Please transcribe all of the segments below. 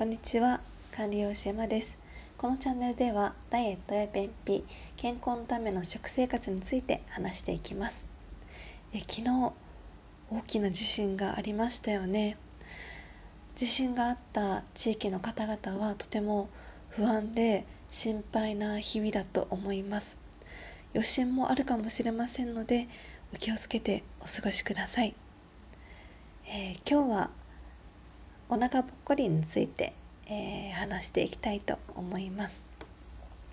こんにちは。管理栄養士山です。このチャンネルではダイエットや便秘健康のための食生活について話していきます。え昨日大きな地震がありましたよね。地震があった地域の方々はとても不安で心配な日々だと思います。余震もあるかもしれませんのでお気をつけてお過ごしください、えー、今日はお腹ぽっこりについて、えー、話していきたいと思います。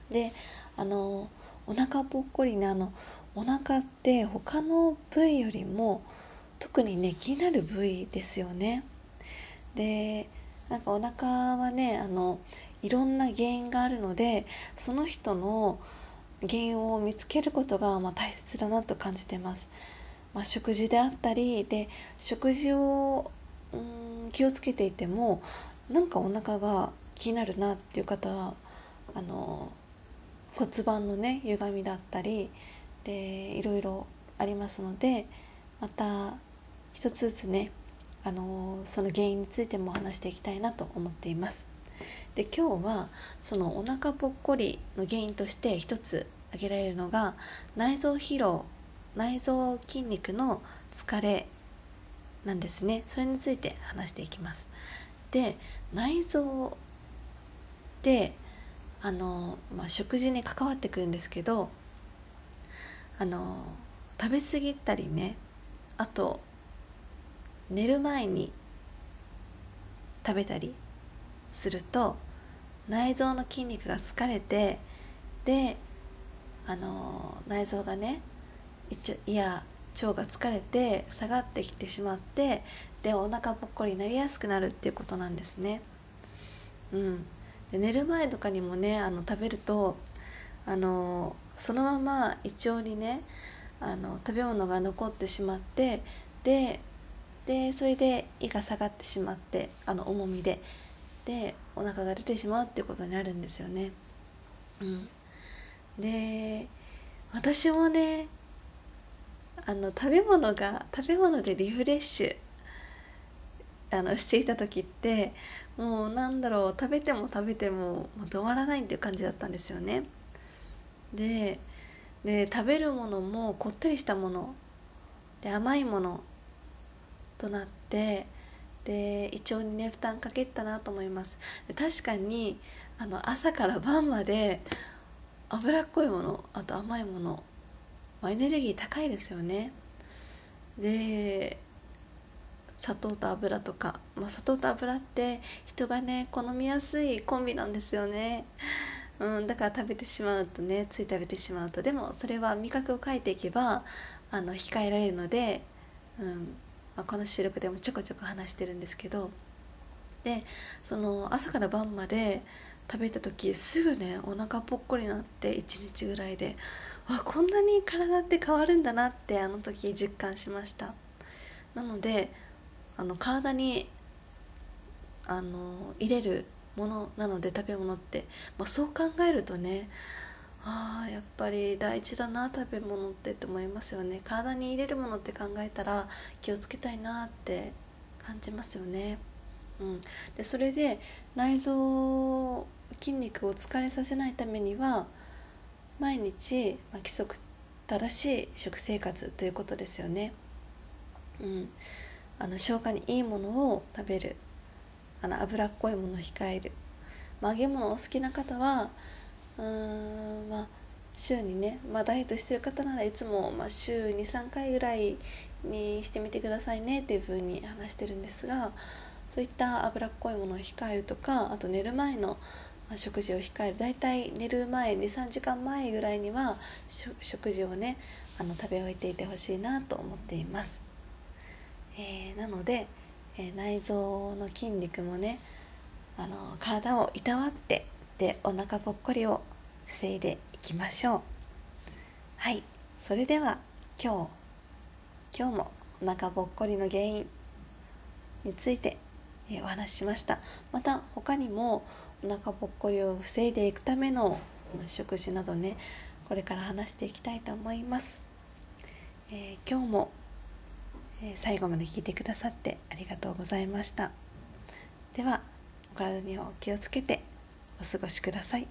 であのお腹ぽっこりねあのお腹って他の部位よりも特にね気になる部位ですよね。でなんかお腹はねあのいろんな原因があるのでその人の原因を見つけることが、まあ、大切だなと感じてます、まあ、食事であったりで食事をうん気をつけていてもなんかお腹が気になるなっていう方はあの骨盤のね歪みだったりでいろいろありますのでまた一つずつねあのその原因についても話していきたいなと思っています。で今日はそのお腹ぽっこりの原因として一つ挙げられるのが内臓疲労内臓筋肉の疲れなんですね。それについて話していきます。で内臓であの、まあ、食事に関わってくるんですけどあの食べ過ぎたりねあと寝る前に食べたりすると内臓の筋肉が疲れてであの内臓がねいや腸が疲れて下がってきてしまってでお腹ぽっこりになりやすくなるっていうことなんですね。うん、で寝る前とかにもねあの食べるとあのそのまま胃腸にねあの食べ物が残ってしまってででそれで胃が下がってしまってあの重みででお腹が出てしまうっていうことになるんですよね。うん、で私もねあの食べ物が食べ物でリフレッシュあのしていた時ってもうなんだろう食べても食べても止まらないっていう感じだったんですよね。でで食べるものもこってりしたもので甘いものとなってで胃腸にね負担かけたなと思います確かにあの朝から晩まで脂っこいものあと甘いものま、エネルギー高いですよね。で砂糖と油とか、まあ、砂糖と油って人がね好みやすいコンビなんですよね、うん、だから食べてしまうとねつい食べてしまうと。でもそれは味覚を変えていけばあの控えられるので、うんまあ、この収録でもちょこちょこ話してるんですけど。でその朝から晩まで食べた時すぐねお腹ぽっこりになって1日ぐらいでわこんなに体って変わるんだなってあの時実感しました。なのであの体にあの入れるものなので食べ物って、まあ、そう考えるとねああやっぱり大事だな食べ物ってって思いますよね。体に入れるものって考えたら気をつけたいなって感じますよね。うん、でそれで内臓筋肉を疲れさせないためには毎日、まあ、規則正しい食生活ということですよね。うん、あの消化にいいものを食べる。あの脂っこいものを控える、まあ、揚げ物お好きな方はうーんまあ週にね、まあ、ダイエットしてる方ならいつも、まあ、週23回ぐらいにしてみてくださいねっていうふうに話してるんですがそういった脂っこいものを控えるとかあと寝る前の食事を控える。だいたい寝る前23時間前ぐらいには食事をねあの食べ終えていてほしいなと思っています、えー、なので、えー、内臓の筋肉もねあの体をいたわってでお腹ぽっこりを防いでいきましょう。はい。それでは今日今日もお腹ぽっこりの原因についてえお話ししました。また他にもお腹ぽっこりを防いでいくための食事などねこれから話していきたいと思います、えー、今日も、え最後まで聞いてくださってありがとうございました。ではお体にはお気をつけてお過ごしください。